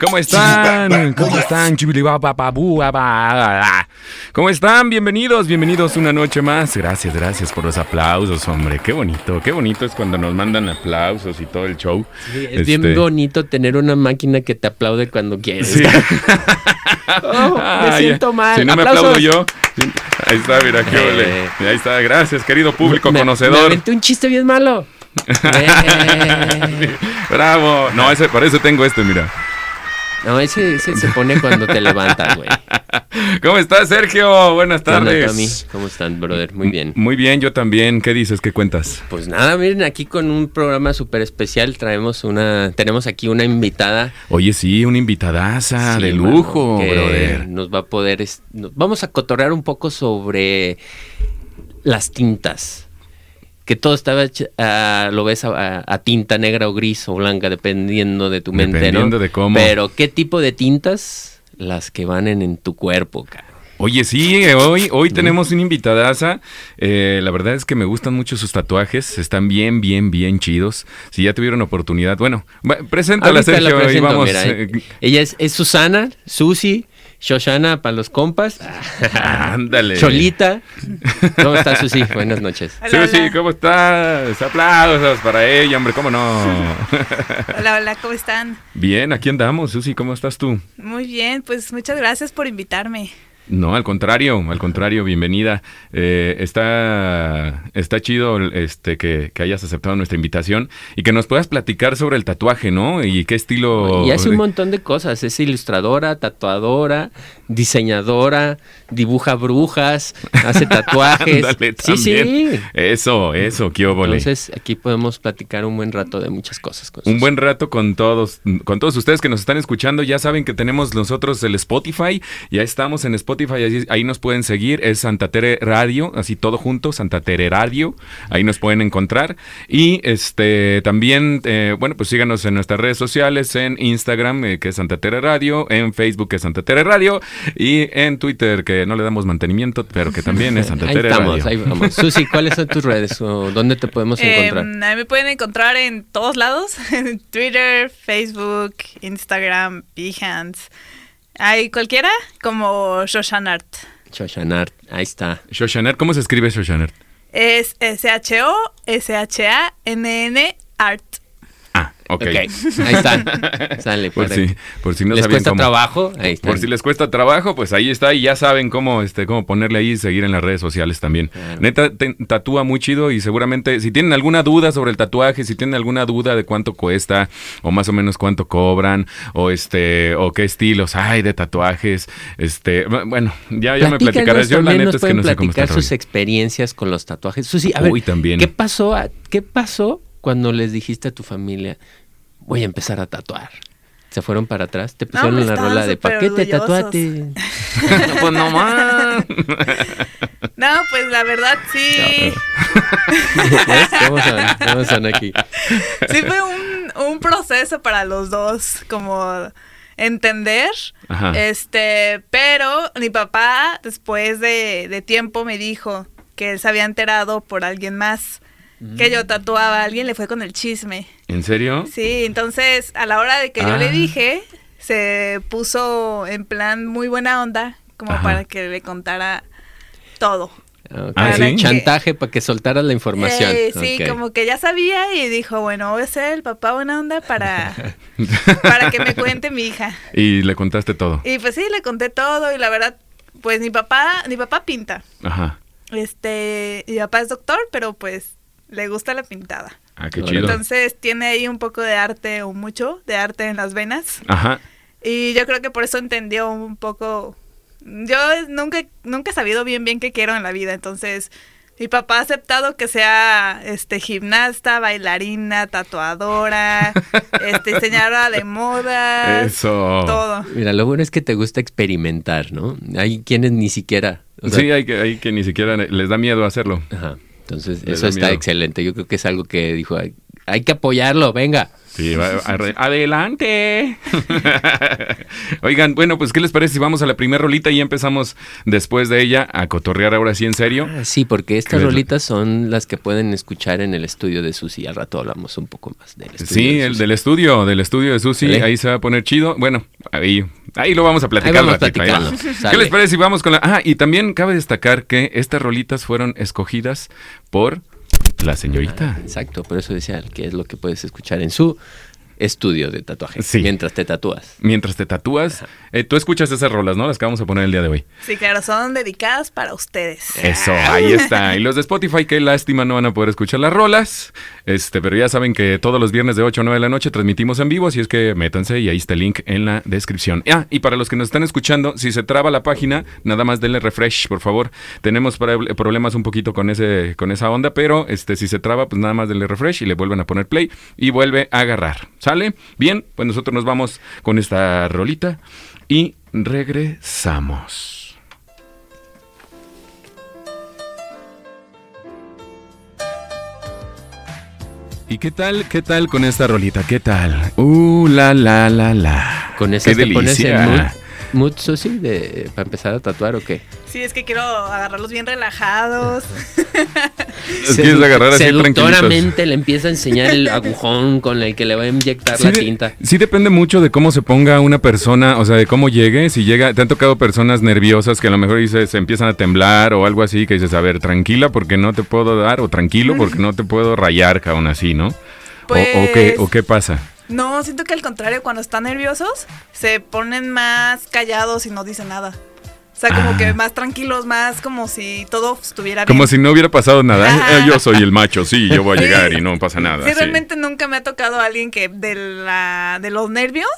¿Cómo están? ¿Cómo están? ¿Cómo están? Bienvenidos, bienvenidos una noche más. Gracias, gracias por los aplausos, hombre. Qué bonito, qué bonito es cuando nos mandan aplausos y todo el show. es bien este bonito tener una máquina que te aplaude cuando quieres. Oh, me siento mal. Si no me aplaudo yo. Ahí está, mira, qué ole. Eh. Ahí está, gracias, querido público conocedor. Me un chiste bien malo. Bravo. No, ese, para eso tengo este, mira. No, ese, se pone cuando te levantas, güey. ¿Cómo estás, Sergio? Buenas tardes. ¿Cómo están, brother? Muy bien. Muy bien, yo también. ¿Qué dices? ¿Qué cuentas? Pues nada, miren, aquí con un programa súper especial traemos una... Tenemos aquí una invitada. Oye, sí, una invitadaza de lujo, brother. Nos va a poder... Vamos a cotorrear un poco sobre las tintas que todo estaba uh, lo ves a, tinta negra o gris o blanca, dependiendo de tu mente, dependiendo de cómo. Pero, ¿qué tipo de tintas? Las que van en, tu cuerpo, cara. Oye, sí, hoy, hoy tenemos una invitadaza. Eh, la verdad es que me gustan mucho sus tatuajes. Están bien, bien, bien chidos. Si ya tuvieron oportunidad. Bueno, preséntala, Sergio. y vamos. Eh, ella es, es Susana, Susi, Shoshana para los compas. Ándale. Cholita. ¿Cómo estás, Susi? Buenas noches. Susi, ¿cómo estás? Aplausos para ella, hombre, ¿cómo no? hola, hola, ¿cómo están? Bien, aquí andamos, Susi, ¿cómo estás tú? Muy bien, pues muchas gracias por invitarme. No, al contrario, al contrario, bienvenida. Eh, está, está chido este, que, hayas aceptado nuestra invitación y que nos puedas platicar sobre el tatuaje, ¿no? Y qué estilo. Y hace un montón de cosas. Es ilustradora, tatuadora, diseñadora, dibuja brujas, hace tatuajes. sí, sí. Eso, eso, qué óvole. Entonces, aquí podemos platicar un buen rato de muchas cosas. un buen rato con todos, con todos ustedes que nos están escuchando. Ya saben que tenemos nosotros el Spotify. Ya estamos en Spotify ahí, nos pueden seguir, es Santa Tere Radio, así todo junto, Santa Tere Radio, ahí nos pueden encontrar. Y este también, eh, bueno, pues síganos en nuestras redes sociales, en Instagram, eh, que es Santa Tere Radio, en Facebook, que es Santa Tere Radio, y en Twitter, que no le damos mantenimiento, pero que también es Santa Tere Radio. Ahí vamos. Susi, ¿cuáles son tus redes o dónde te podemos em, encontrar? a mí me pueden encontrar en todos lados, en Twitter, Facebook, Instagram, Behance. Hay cualquiera, como Shoshanart. Shoshanart, ahí está. Shoshanart, ¿cómo se escribe Shoshanart? Es S-H-O-S-H-A-N-N Ok. Ahí está. Sale, por, si, por si no les cuesta trabajo, ahí está. Por si les cuesta trabajo, pues ahí está y ya saben cómo, este, cómo ponerle ahí y seguir en las redes sociales también. Neta, tatúa muy chido y seguramente si tienen alguna duda sobre el tatuaje, si tienen alguna duda de cuánto cuesta o más o menos cuánto cobran o este o qué estilos hay de tatuajes, este, bueno, ya, ya me platicarás. Yo la neta es que no sé cómo está sus experiencias con los tatuajes. Susi, a ver, también. ¿qué pasó? ¿Qué pasó cuando les dijiste a tu familia? Voy a empezar a tatuar. Se fueron para atrás, te pusieron la rola de paquete, tatuate. pues no más. No, pues la verdad sí. ¿Cómo son? aquí? Sí fue un, un proceso para los dos, como entender. Este, pero mi papá, después de, de tiempo, me dijo que él se había enterado por alguien más que yo tatuaba a alguien, le fue con el chisme. ¿En serio? Sí, entonces a la hora de que yo le ah. dije, se puso en plan muy buena onda, como para que le contara todo. Ah, Chantaje para que soltara la información. Eh, sí, como que ya sabía y dijo, bueno, voy a ser el papá buena onda para, para que me cuente mi hija. Y le contaste todo. Y pues sí, le conté todo y la verdad, pues mi papá, mi papá pinta. Ajá. Este, mi papá es doctor, pero pues le gusta la pintada. Ah, qué chido. Entonces tiene ahí un poco de arte o mucho de arte en las venas. Ajá. Y yo creo que por eso entendió un poco. Yo nunca, nunca he sabido bien bien qué quiero en la vida, entonces mi papá ha aceptado que sea este gimnasta, bailarina, tatuadora, este diseñadora de moda. Eso. Todo. Mira, lo bueno es que te gusta experimentar, ¿no? Hay quienes ni siquiera. sí, hay que, hay que ni siquiera les da miedo hacerlo. Ajá. Entonces, eso está excelente. Yo creo que es algo que dijo, Hay que apoyarlo, venga. Sí, adelante. Oigan, bueno, pues ¿qué les parece si vamos a la primera rolita y empezamos después de ella a cotorrear ahora sí en serio? Ah, sí, porque estas rolitas son las que pueden escuchar en el estudio de Susi. Al rato hablamos un poco más del estudio. Sí, el del estudio, del estudio de Susi. Ahí se va a poner chido. Bueno, ahí, ahí lo vamos a platicar. ¿Qué les parece si vamos con la... Ah, y también cabe destacar que estas rolitas fueron escogidas por la señorita. exacto, por eso decía que es lo que puedes escuchar en su estudio de tatuaje. Sí. Mientras te tatúas. Mientras te tatúas. Eh, tú escuchas esas rolas, ¿no? Las que vamos a poner el día de hoy. Sí, claro, son dedicadas para ustedes. Eso, ahí está. Y los de Spotify, qué lástima, no van a poder escuchar las rolas. Este, pero ya saben que todos los viernes de 8 a 9 de la noche transmitimos en vivo, así es que métanse y ahí está el link en la descripción. Ah, y para los que nos están escuchando, si se traba la página, nada más denle refresh, por favor. Tenemos problemas un poquito con ese con esa onda, pero este si se traba, pues nada más denle refresh y le vuelven a poner play y vuelve a agarrar. ¿Sale? Bien, pues nosotros nos vamos con esta rolita y regresamos. ¿Y qué tal? ¿Qué tal con esta rolita? ¿Qué tal? Uh, la, la, la, la. Con esa qué delicia. Mood, sí, de, para empezar a tatuar o qué? Sí, es que quiero agarrarlos bien relajados. Los quieres agarrar así Seductoramente le empieza a enseñar el agujón con el que le va a inyectar la tinta. Sí depende mucho de cómo se ponga una persona, o sea, de cómo llegue. Si llega, te han tocado personas nerviosas que a lo mejor dices, se empiezan a temblar o algo así, que dices, a ver, tranquila porque no te puedo dar, o tranquilo porque no te puedo rayar, aún así, ¿no? o, qué, ¿O qué pasa? No, siento que al contrario, cuando están nerviosos, se ponen más callados y no dicen nada. O sea, como que ah. más tranquilos, más como si todo estuviera bien. Como si no hubiera pasado nada. Eh, yo soy el macho, sí, yo voy a llegar y no pasa nada. Sí, realmente nunca me ha tocado alguien que de la de los nervios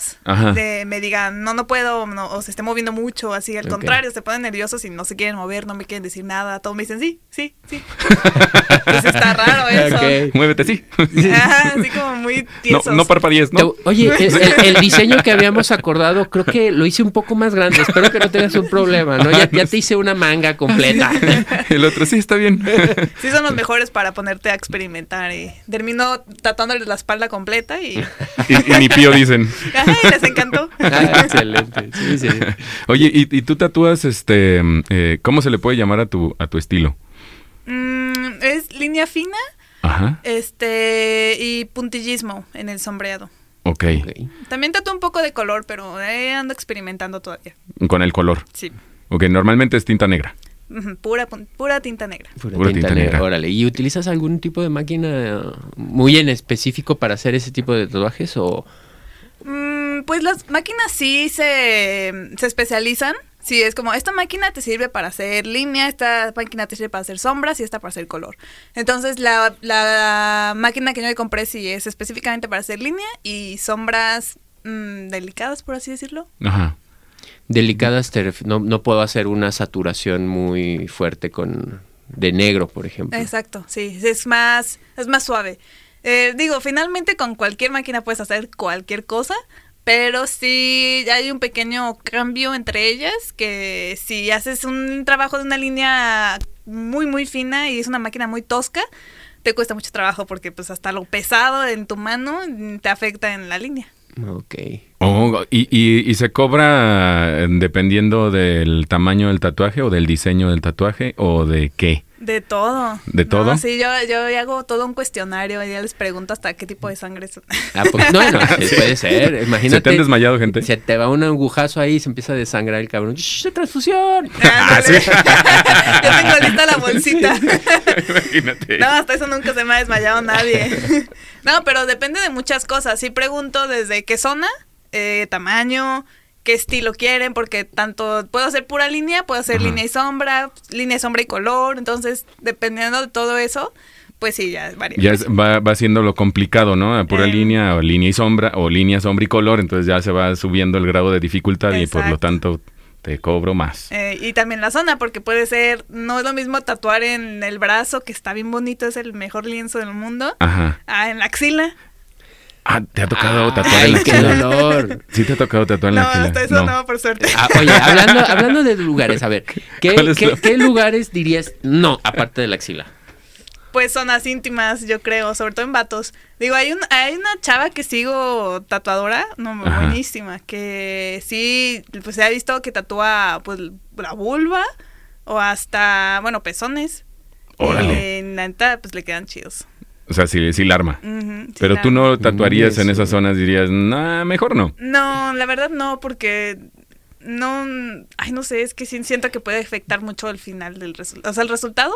de, me diga, no, no puedo, o se esté moviendo mucho, así. Al contrario, se ponen nerviosos y no se quieren mover, no me quieren decir nada. Todos me dicen, sí, sí, sí. pues está raro eso. Muévete, sí. así como muy tiesos. No, no parpadees, ¿no? Oye, el diseño que habíamos acordado, creo que lo hice un poco más grande. Espero que no tengas un problema. Ya, te hice una manga completa. El otro sí está bien. Sí, son los mejores para ponerte a experimentar. Y termino tatuándoles la espalda completa y. Y, mi pío dicen. les encantó. Ah, excelente. Sí, sí. Oye, ¿y, tú tatúas, este, eh, cómo se le puede llamar a tu, a tu estilo? Mm, es línea fina. Ajá. Este, y puntillismo en el sombreado. Ok. También tatúo un poco de color, pero ando experimentando todavía. Con el color. Sí. Ok, normalmente es tinta negra. Pura, pura tinta negra. Pura, tinta, negra. Órale. ¿Y utilizas algún tipo de máquina muy en específico para hacer ese tipo de tatuajes o...? Mm, pues las máquinas sí se, se especializan. Sí, es como, esta máquina te sirve para hacer línea, esta máquina te sirve para hacer sombras y esta para hacer color. Entonces, la, la máquina que yo me compré sí es específicamente para hacer línea y sombras mm, delicadas, por así decirlo. Ajá. Delicadas, no, puedo hacer una saturación muy fuerte con de negro, por ejemplo. Exacto, sí, es más, es más suave. Eh, digo, finalmente con cualquier máquina puedes hacer cualquier cosa, pero sí hay un pequeño cambio entre ellas, que si haces un trabajo de una línea muy, muy fina y es una máquina muy tosca, te cuesta mucho trabajo porque pues hasta lo pesado en tu mano te afecta en la línea. Ok. Oh, y, y, y, se cobra dependiendo del tamaño del tatuaje o del diseño del tatuaje o de qué? De todo. ¿De todo? Sí, yo, yo hago todo un cuestionario y ya les pregunto hasta qué tipo de sangre son. Ah, pues, no, no, puede ser. Imagínate. ¿Se te han desmayado, gente? Se te va un agujazo ahí y se empieza a desangrar el cabrón. ¡Shh, transfusión! Ah, ¿sí? yo tengo lista la bolsita. Imagínate. No, hasta eso nunca se me ha desmayado nadie. no, pero depende de muchas cosas. Sí pregunto desde qué zona, eh, tamaño, qué estilo quieren, porque tanto puedo hacer pura línea, puedo hacer línea y sombra, línea, sombra y color, entonces dependiendo de todo eso, pues sí, ya varía. Ya va, va siendo lo complicado, ¿no? Pura eh. línea o línea y sombra o línea, sombra y color, entonces ya se va subiendo el grado de dificultad y por lo tanto te cobro más. Eh, y también la zona, porque puede ser, no es lo mismo tatuar en el brazo, que está bien bonito, es el mejor lienzo del mundo, Ajá. en la axila. Ah, ¿te ha tocado tatuar en la qué dolor! Sí te ha tocado tatuar en la axila. No, hasta eso no, por suerte. Ah, oye, hablando, hablando de lugares, a ver, ¿qué, ¿qué, lugares dirías no, aparte de la axila? pues zonas íntimas, yo creo, sobre todo en vatos. Digo, hay un, hay una chava que sigo tatuadora, no, buenísima, que sí, pues se ha visto que tatúa pues la vulva o hasta, bueno, pezones. Órale. en la neta, pues le quedan chidos. O sea, sí, sí la arma. Pero tú no tatuarías en esas zonas, dirías, nah, mejor no. No, la verdad no, porque no, ay, no sé, es que siento que puede afectar mucho el final del resultado. O sea, el resultado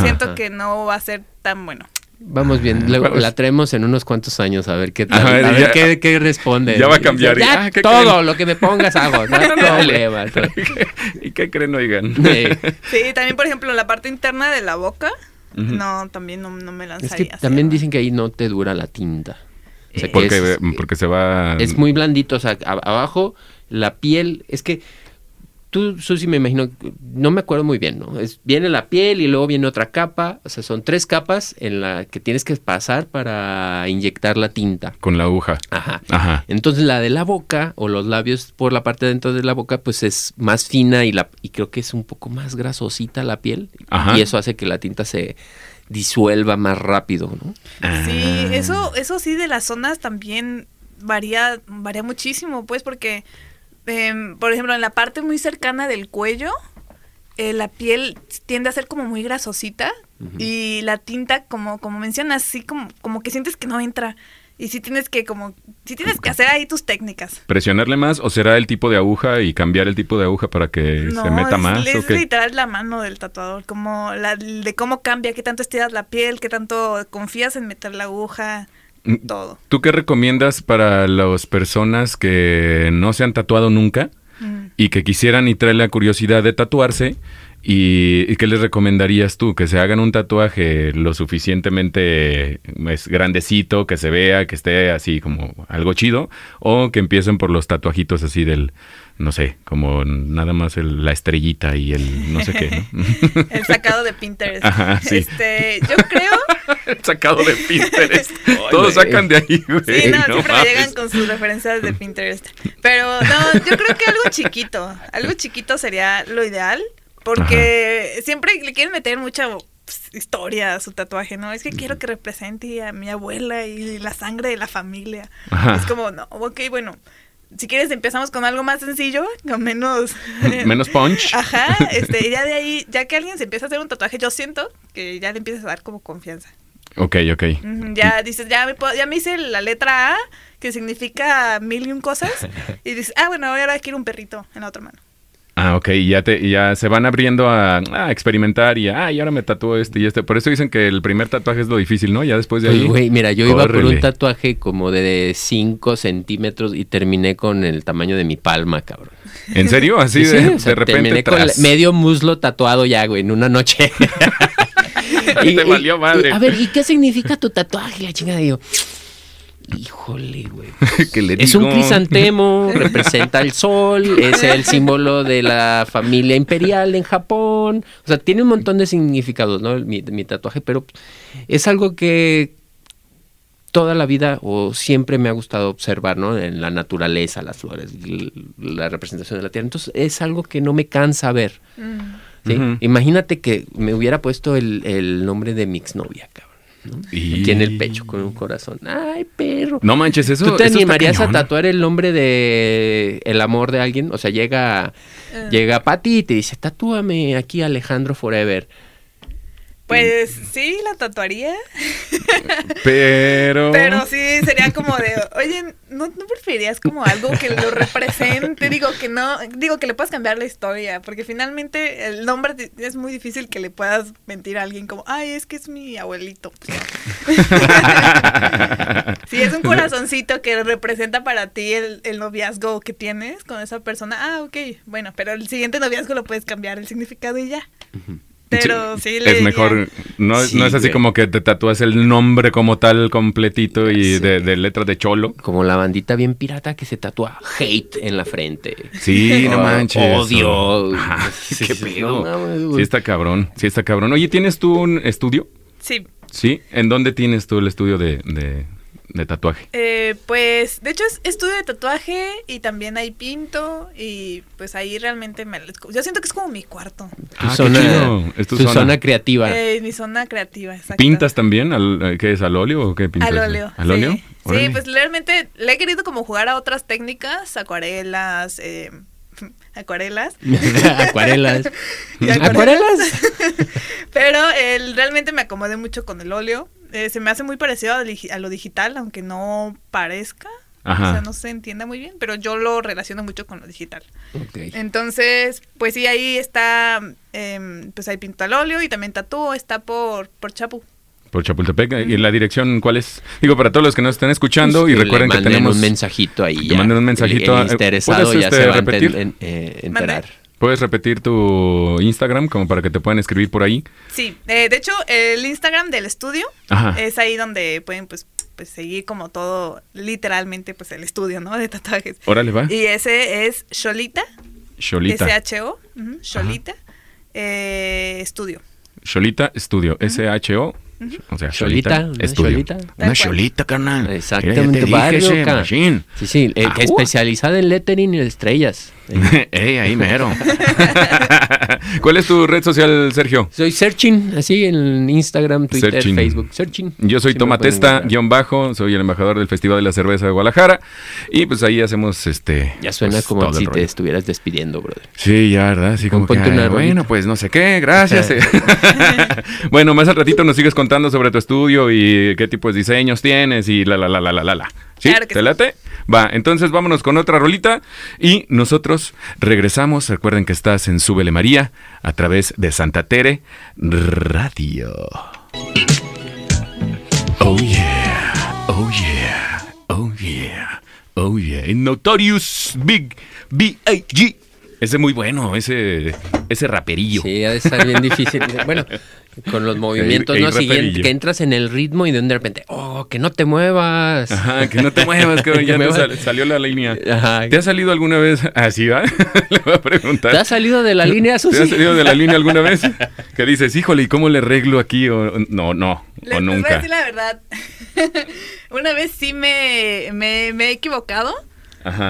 siento que no va a ser tan bueno. Vamos bien, luego la traemos en unos cuantos años a ver qué tal, a ver, qué, responde. Ya va a cambiar. Ya, ah, todo lo que me pongas hago, no hay problema. ¿Y qué creen, oigan? Sí. también por ejemplo la parte interna de la boca, no, también no, me lanzaría. Es que también dicen que ahí no te dura la tinta. O sea, porque, porque se va... Es muy blandito, o sea, abajo la piel, es que tú, Susi, me imagino, no me acuerdo muy bien, ¿no? Es, viene la piel y luego viene otra capa, o sea, son tres capas en la que tienes que pasar para inyectar la tinta. Con la aguja. Ajá. Ajá. Entonces la de la boca o los labios por la parte de dentro de la boca, pues es más fina y, la, y creo que es un poco más grasosita la piel. Ajá. Y eso hace que la tinta se disuelva más rápido, ¿no? Sí, ah. eso, eso sí de las zonas también varía, varía muchísimo, pues, porque Em, por ejemplo, en la parte muy cercana del cuello, eh, la piel tiende a ser como muy grasosita y la tinta, como, como mencionas, así como, como que sientes que no entra. Y si tienes que como, si tienes que hacer ahí tus técnicas. ¿Presionarle más o será el tipo de aguja y cambiar el tipo de aguja para que se meta más? Es, es literal la mano del tatuador, como la, de cómo cambia, qué tanto estiras la piel, qué tanto confías en meter la aguja. Mm, todo. ¿Tú qué recomiendas para las personas que no se han tatuado nunca mm. y que quisieran y traen la curiosidad de tatuarse? ¿Y, qué les recomendarías tú? ¿Que se hagan un tatuaje lo suficientemente es, pues, grandecito, que se vea, que esté así como algo chido? ¿O que empiecen por los tatuajitos así del, no sé, como nada más la estrellita y el no sé qué, el sacado de Pinterest. Este, yo creo... el sacado de Pinterest. Todos sacan de ahí, güey. Sí, no, siempre llegan con sus referencias de Pinterest. Pero no, yo creo que algo chiquito, algo chiquito sería lo ideal, porque siempre le quieren meter mucha pues, historia a su tatuaje, ¿no? Es que quiero que represente a mi abuela y la sangre de la familia. Es como, no, ok, bueno, si quieres empezamos con algo más sencillo, con menos... menos punch. Ajá, este, ya de ahí, ya que alguien se empieza a hacer un tatuaje, yo siento que ya le empiezas a dar como confianza. Ok, ok. ya dices, ya me, ya me hice la letra A, que significa mil y un cosas, y dices, ah, bueno, ahora quiero un perrito en la otra mano. Ah, ok, ya, te, ya se van abriendo a, experimentar y, ah, y ahora me tatúo este y este. Por eso dicen que el primer tatuaje es lo difícil, ¿no? Ya después de ahí. Güey, mira, yo iba por un tatuaje como de 5 centímetros y terminé con el tamaño de mi palma, cabrón. ¿En serio? Así de, de repente. Terminé con medio muslo tatuado ya, güey, en una noche. y, te valió madre. a ver, ¿y qué significa tu tatuaje? La chingada, digo. Híjole, güey. es un crisantemo, representa el sol, es el símbolo de la familia imperial en Japón. O sea, tiene un montón de significados, ¿no? Mi, tatuaje, pero es algo que toda la vida o siempre me ha gustado observar, ¿no? En la naturaleza, las flores, la representación de la tierra. Entonces, es algo que no me cansa ver. Mm. Imagínate que me hubiera puesto el, el nombre de mi exnovia, cabrón. Y... Aquí en el pecho con un corazón. Ay, perro. No manches, eso. ¿Tú te animarías a tatuar el nombre de el amor de alguien? O sea, llega, uh. llega Patty y te dice, tatúame aquí Alejandro Forever. Pues sí, la tatuaría. Pero. Pero sí, sería como de, oye, ¿no, ¿no preferirías como algo que lo represente? Digo que no, digo que le puedas cambiar la historia, porque finalmente el nombre es muy difícil que le puedas mentir a alguien como, ay, es que es mi abuelito. si es un corazoncito que representa para ti el, el noviazgo que tienes con esa persona, ah, ok, bueno, pero el siguiente noviazgo lo puedes cambiar el significado y ya. Pero sí, Es mejor, no, no es así como que te tatúas el nombre como tal completito y de, de, letras de cholo. Como la bandita bien pirata que se tatúa hate en la frente. Sí, no manches. Odio. qué pedo. sí está cabrón, sí está cabrón. Oye, ¿tienes tú un estudio? Sí. ¿Sí? ¿En dónde tienes tú el estudio de, de tatuaje? Eh, pues, de hecho, es estudio de tatuaje y también hay pinto y pues ahí realmente me... Yo siento que es como mi cuarto. Ah, zona, Es tu, zona. creativa. Eh, mi zona creativa, exacto. ¿Pintas también? Al, ¿Qué es? ¿Al óleo o qué pintas? Al óleo. ¿Al óleo? Sí, pues realmente le he querido como jugar a otras técnicas, acuarelas, eh, acuarelas. acuarelas. acuarelas. Pero él realmente me acomodé mucho con el óleo. Eh, se me hace muy parecido a, lo digital, aunque no parezca. O sea, no se entiende muy bien, pero yo lo relaciono mucho con lo digital. Entonces, pues sí, ahí está, em, pues ahí pinto al óleo y también tatúo, está por, por Chapu. Por Chapultepec. ¿Y la dirección cuál es? Digo, para todos los que nos estén escuchando y recuerden que tenemos... un mensajito ahí. Que manden un mensajito. El, interesado ya este, se va repetir? Eh, enterar. ¿Puedes repetir tu Instagram como para que te puedan escribir por ahí? Sí, eh, de hecho el Instagram del estudio es ahí donde pueden pues, pues seguir como todo, literalmente pues el estudio, ¿no? De tatuajes. Órale, va. Y ese es Sholita. Sholita. S-H-O. Sholita. Eh, estudio. Sholita Estudio. S-H-O. O sea, cholita, cholita. Una cholita, carnal. Exactamente, barrio, Sí, sí, eh, especializada en lettering y estrellas. Ey, ahí mero. ¿Cuál es tu red social, Sergio? Soy Searching, así en Instagram, Twitter, Facebook. Searching. Yo soy Tomatesta, guion bajo, soy el embajador del Festival de la Cerveza de Guadalajara. Y pues ahí hacemos este. Ya suena pues, como si te estuvieras despidiendo, brother. Sí, ya, ¿verdad? Sí, como que, bueno, pues no sé qué, gracias. bueno, más al ratito nos sigues contando sobre tu estudio y qué tipo de diseños tienes y la, la, la, la, la, la. ¿Sí? ¿Te late? Va, entonces vámonos con otra rolita y nosotros regresamos. Recuerden que estás en Súbele María a través de Santa Tere Radio. Oh yeah, oh yeah, oh yeah, oh yeah. Notorious Big B.I.G. Ese muy bueno, ese, ese raperillo. Sí, ha de estar bien difícil. Bueno, con los movimientos, ¿no? Siguiente, que entras en el ritmo y de repente, oh, que no te muevas. Ajá, que no te muevas, que ya te salió la línea. Ajá. ¿Te ha salido alguna vez así, va? le voy a preguntar. ¿Te ha salido de la línea, Susi? ¿Te ha salido de la línea alguna vez? Que dices, híjole, ¿y cómo le arreglo aquí? O, no, no, o nunca. Voy a decir la verdad. Una vez sí me, me, me he equivocado,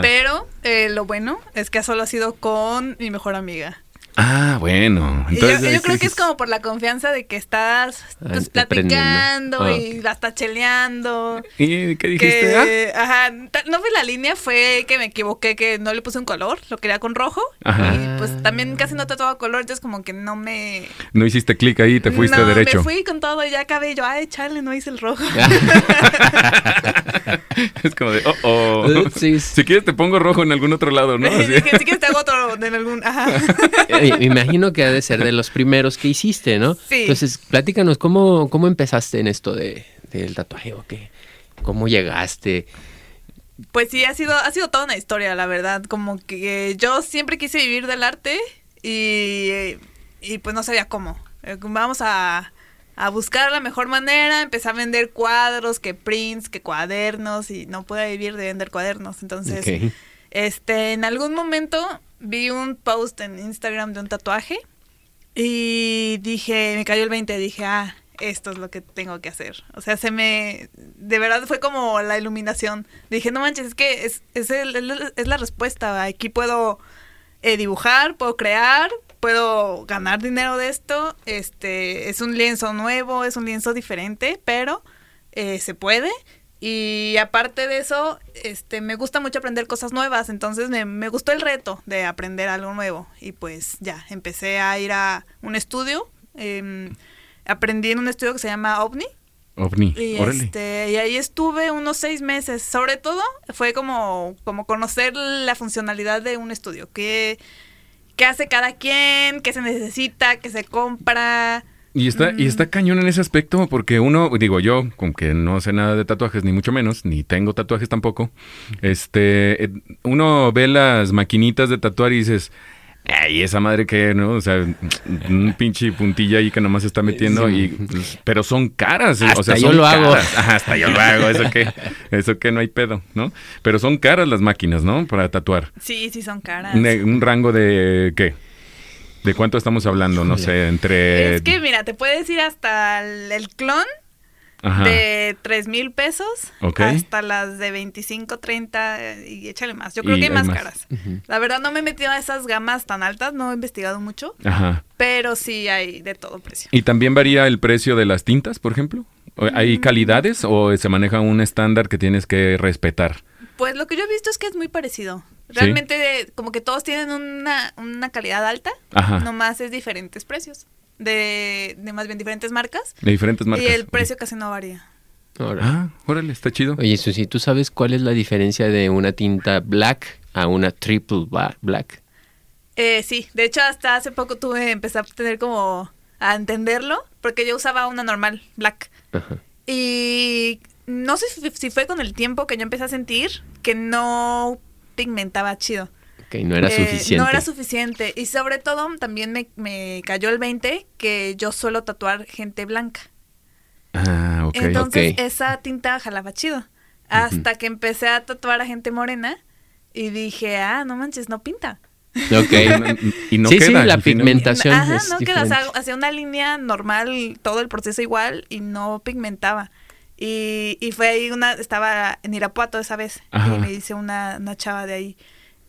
Pero eh, lo bueno es que solo ha sido con mi mejor amiga. Ah, bueno. Entonces, yo, creo que es como por la confianza de que estás pues, platicando ah. y la estás cheleando. ¿Y qué dijiste? Ah? Ajá, no fue la línea, fue que me equivoqué, que no le puse un color, lo quería con rojo. Ajá. Y pues también casi no todo color, entonces como que no me... No hiciste clic ahí, te fuiste no, derecho. me fui con todo y ya acabé yo, ay, Charlie, no hice el rojo. es como de, oh, oh. Si quieres te pongo rojo en algún otro lado, ¿no? si quieres te hago otro en algún... Ajá. me imagino que ha de ser de los primeros que hiciste, ¿no? Sí. Entonces, platícanos, ¿cómo, cómo empezaste en esto de, del tatuaje o qué? ¿Cómo llegaste? Pues sí, ha sido, ha sido toda una historia, la verdad. Como que yo siempre quise vivir del arte y, y pues no sabía cómo. Eh, vamos a, a buscar la mejor manera, empecé a vender cuadros, que prints, que cuadernos y no pude vivir de vender cuadernos. Entonces, este, en algún momento vi un post en Instagram de un tatuaje y dije, me cayó el 20, dije, ah, esto es lo que tengo que hacer. O sea, se me, de verdad fue como la iluminación. Dije, no manches, es que es, es, es la respuesta. Aquí puedo eh, dibujar, puedo crear, puedo ganar dinero de esto. Este, es un lienzo nuevo, es un lienzo diferente, pero eh, se puede. Y aparte de eso, este, me gusta mucho aprender cosas nuevas, entonces me, me, gustó el reto de aprender algo nuevo. Y pues ya, empecé a ir a un estudio, eh, aprendí en un estudio que se llama OVNI. OVNI, y, este, y ahí estuve unos seis meses. Sobre todo fue como, como conocer la funcionalidad de un estudio, qué, qué hace cada quien, qué se necesita, qué se compra, y está, y está cañón en ese aspecto, porque uno, digo yo, con que no sé nada de tatuajes, ni mucho menos, ni tengo tatuajes tampoco, este, eh, uno ve las maquinitas de tatuar y dices, Ay, esa madre que, ¿no? O sea, un pinche puntilla ahí que nomás se está metiendo y pues, pero son caras, hasta o sea, yo lo hago. hasta yo lo hago, eso que eso que no hay pedo, ¿no? Pero son caras las máquinas, ¿no? Para tatuar. Sí, sí son caras. un rango de ¿qué? ¿De cuánto estamos hablando? No sé, entre... Es que mira, te puedes ir hasta el, clon de 3 mil pesos hasta las de 25, 30 y échale más. Yo creo que hay más, caras. La verdad no me he metido a esas gamas tan altas, no he investigado mucho, Ajá. pero sí hay de todo precio. ¿Y también varía el precio de las tintas, por ejemplo? ¿Hay mm. calidades o se maneja un estándar que tienes que respetar? Pues lo que yo he visto es que es muy parecido. Realmente como que todos tienen una, una calidad alta, Ajá. nomás es diferentes precios de, de más bien diferentes marcas. De diferentes marcas. Y el precio casi no varía. Ah, órale, está chido. Oye, Susi, ¿tú sabes cuál es la diferencia de una tinta black a una triple black? Eh, sí, de hecho hasta hace poco tuve, empecé a tener como a entenderlo, porque yo usaba una normal, black. Y no sé si fue con el tiempo que yo empecé a sentir que no pigmentaba chido no era eh, suficiente. No era suficiente. Y sobre todo también me, cayó el 20 que yo suelo tatuar gente blanca. Ah, ok. Entonces esa tinta jalaba chido. Hasta que empecé a tatuar a gente morena y dije, ah, no manches, no pinta. Ok. y no sí, queda, sí, la pigmentación. Ajá, no queda. hacía una línea normal, todo el proceso igual y no pigmentaba. Y, y fue ahí una, estaba en Irapuato esa vez y me dice una, una chava de ahí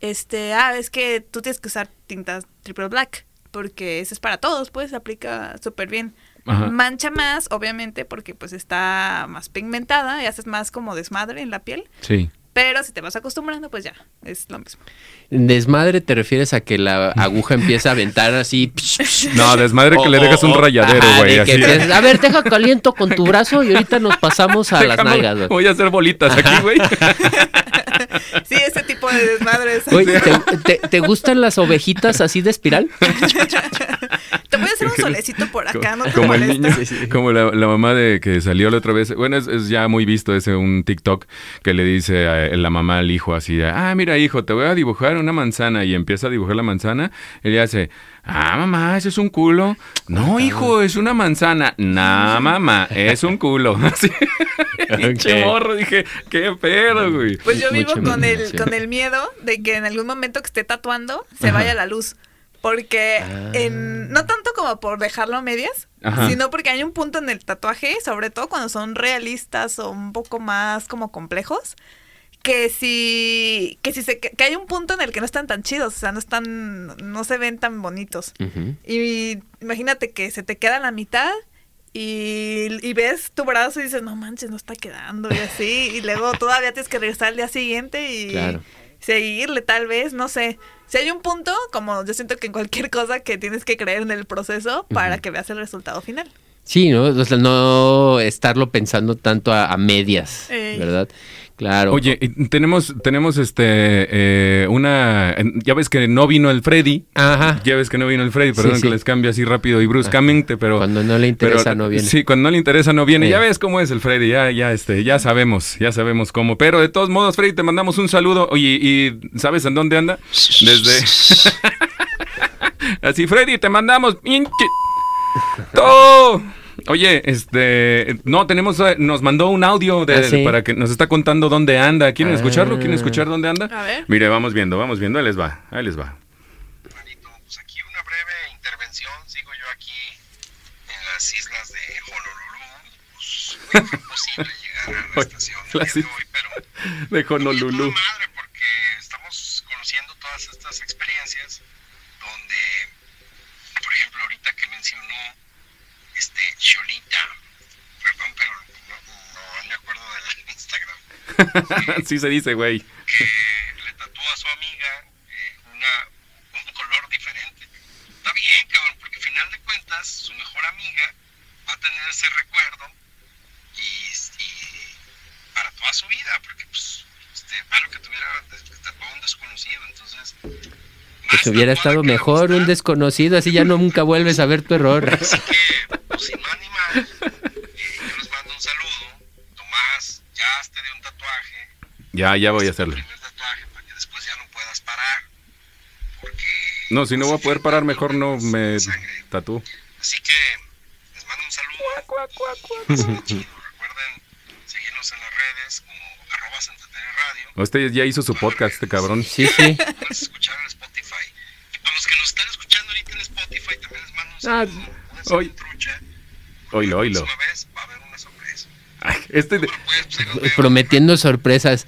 este, ah, es que tú tienes que usar tintas triple black, porque eso es para todos, pues, aplica súper bien. Mancha más, obviamente, porque pues está más pigmentada y haces más como desmadre en la piel. Sí. Pero si te vas acostumbrando, pues ya, es lo mismo. ¿Desmadre te refieres a que la aguja empieza a aventar así? No, desmadre que le dejas un rayadero, güey. a ver, deja caliento con tu brazo y ahorita nos pasamos a las nalgas. Voy a hacer bolitas aquí, güey. sí, ese tipo de desmadres. ¿te, gustan las ovejitas así de espiral? te voy a hacer un solecito por acá, no te Como el niño, como la, mamá de que salió la otra vez. Bueno, es, ya muy visto ese un TikTok que le dice a la mamá al hijo así, ah, mira hijo, te voy a dibujar una manzana y empieza a dibujar la manzana, ella hace, ah, mamá, eso es un culo. No, hijo, es una manzana. No, mamá, es un culo. Así. Pinche morro, dije, qué pedo, güey. Pues yo vivo con el, con el miedo de que en algún momento que esté tatuando se vaya la luz. Porque en, ah. no tanto como por dejarlo a medias, sino porque hay un punto en el tatuaje, sobre todo cuando son realistas o un poco más como complejos, que si que si se que hay un punto en el que no están tan chidos, o sea, no están no se ven tan bonitos. Y imagínate que se te queda la mitad y, y, ves tu brazo y dices, "No manches, no está quedando" y así, y luego todavía tienes que regresar al día siguiente y seguirle tal vez, no sé. Si hay un punto, como yo siento que en cualquier cosa que tienes que creer en el proceso para que veas el resultado final. Sí, ¿no? O sea, no estarlo pensando tanto a, medias, ¿verdad? Claro. Oye, tenemos, tenemos este eh, una. Ya ves que no vino el Freddy. Ajá. Ya ves que no vino el Freddy, perdón que les cambie así rápido y bruscamente, pero. Cuando no le interesa no viene. Sí, cuando no le interesa no viene. Ya ves cómo es el Freddy, ya, ya, este, ya sabemos, ya sabemos cómo. Pero de todos modos, Freddy, te mandamos un saludo. Oye, ¿y sabes en dónde anda? Desde. así, Freddy, te mandamos. ¡Todo! Oye, este, no, tenemos, eh, nos mandó un audio de, ah, para que nos está contando dónde anda. ¿Quieren escucharlo? ¿Quieren ah. escuchar dónde anda? A ver. Mire, vamos viendo, vamos viendo, ahí les va, ahí les va. Pues aquí una breve intervención, sigo yo aquí en las islas de Honolulu, pues no fue posible llegar a la estación de hoy, pero... De Honolulu. madre porque estamos conociendo todas estas experiencias donde, por ejemplo, ahorita que mencionó este, Cholita, perdón, pero no, me acuerdo del Instagram. sí se dice, güey. Que le tatuó a su amiga eh, una, un color diferente. Está bien, cabrón, porque al final de cuentas, su mejor amiga va a tener ese recuerdo y, y para toda su vida, porque pues, este, malo que tuviera tatuó a un desconocido, entonces pues hubiera estado mejor un desconocido, así ya no nunca vuelves a ver tu error. Así que, Ya, ya voy a hacerlo. El primer tatuaje para que después ya no puedas parar. Porque. No, si no voy a poder parar, mejor no me tatúo. Así que, les mando un saludo. Cuac, cuac, cuac, Recuerden seguirnos en las redes como arroba Santa Radio. Usted ya hizo su podcast, este cabrón. Sí, sí. Escuchar en los que nos están escuchando ahorita en Spotify, también les mando un ah, saludo. Ah, hoy. Oilo, oilo. vez va a haber una sorpresa. este Prometiendo sorpresas.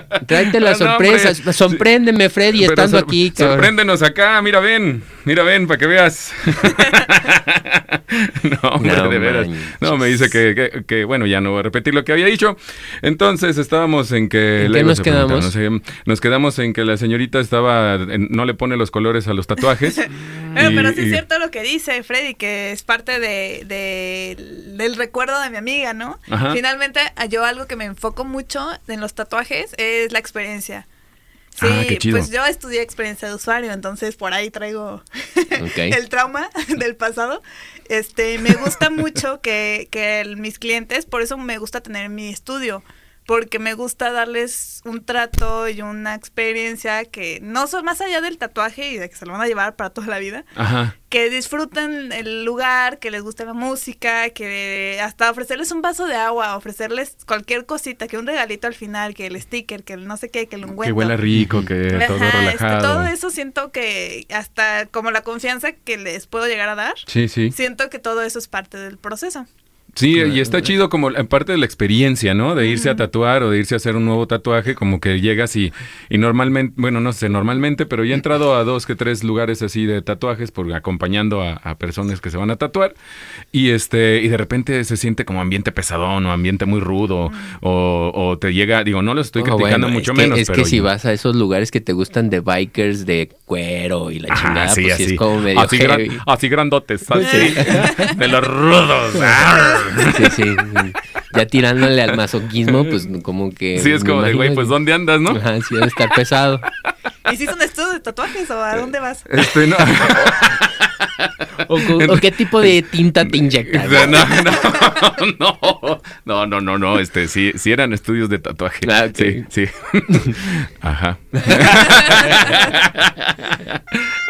Tráete las sorpresas. Sorpréndeme, Freddy, estando aquí. Sorpréndenos acá, mira, ven. Mira, ven, para que veas. no, hombre, de veras. No, me dice que, bueno, ya no voy a repetir lo que había dicho. Entonces estábamos en que... ¿En qué nos quedamos? nos quedamos en que la señorita estaba... no le pone los colores a los tatuajes. pero sí es cierto lo que dice Freddy, que es parte de, del recuerdo de mi amiga, ¿no? Finalmente, yo algo que me enfoco mucho en los tatuajes es la experiencia. Ah, sí, pues yo estudié experiencia de usuario, entonces por ahí traigo el trauma del pasado. Este, me gusta mucho que, que mis clientes, por eso me gusta tener mi estudio, porque me gusta darles un trato y una experiencia que no son más allá del tatuaje y de que se lo van a llevar para toda la vida, que disfruten el lugar, que les guste la música, que hasta ofrecerles un vaso de agua, ofrecerles cualquier cosita, que un regalito al final, que el sticker, que el no sé qué, que el ungüento. Que huela rico, que todo relajado. todo eso siento que hasta como la confianza que les puedo llegar a dar, sí, sí. siento que todo eso es parte del proceso. Sí, y está chido como en parte de la experiencia, ¿no? De irse a tatuar o de irse a hacer un nuevo tatuaje, como que llegas y, y normalmente, bueno, no sé, normalmente, pero ya he entrado a dos que tres lugares así de tatuajes por acompañando a, personas que se van a tatuar y este y de repente se siente como ambiente pesadón o ambiente muy rudo o, te llega, digo, no lo estoy criticando mucho menos. Es que si vas a esos lugares que te gustan de bikers, de cuero y la chingada, pues es como medio así, así grandotes, así, de los rudos. Sí, sí. Ya tirándole al masoquismo, pues como que. Sí, es como de, güey, pues ¿dónde andas, no? Ajá, sí, debe estar pesado. ¿Hiciste un estudio de tatuajes o a dónde vas? Este, no. ¿O, qué tipo de tinta te inyectas? No, no, no, no, no, no, este, sí, sí eran estudios de tatuaje. Ah, sí, sí. Ajá.